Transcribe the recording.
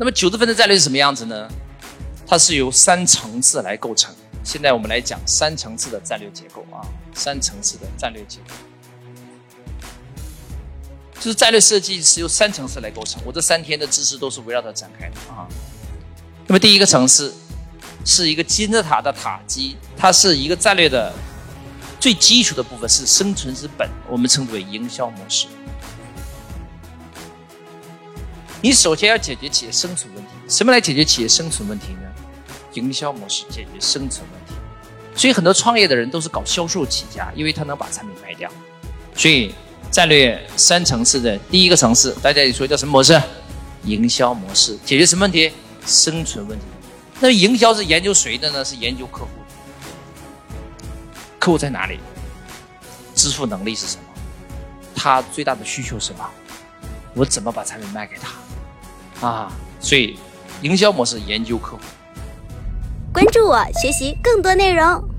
那么九十分的战略是什么样子呢？它是由三层次来构成。现在我们来讲三层次的战略结构啊，三层次的战略结构，就是战略设计是由三层次来构成。我这三天的知识都是围绕它展开的啊。那么第一个层次是一个金字塔的塔基，它是一个战略的最基础的部分，是生存之本，我们称之为营销模式。你首先要解决企业生存问题，什么来解决企业生存问题呢？营销模式解决生存问题。所以很多创业的人都是搞销售起家，因为他能把产品卖掉。所以战略三层次的第一个层次，大家也说叫什么模式？营销模式解决什么问题？生存问题。那营销是研究谁的呢？是研究客户。客户在哪里？支付能力是什么？他最大的需求是什么？我怎么把产品卖给他？啊，所以营销模式研究客户。关注我，学习更多内容。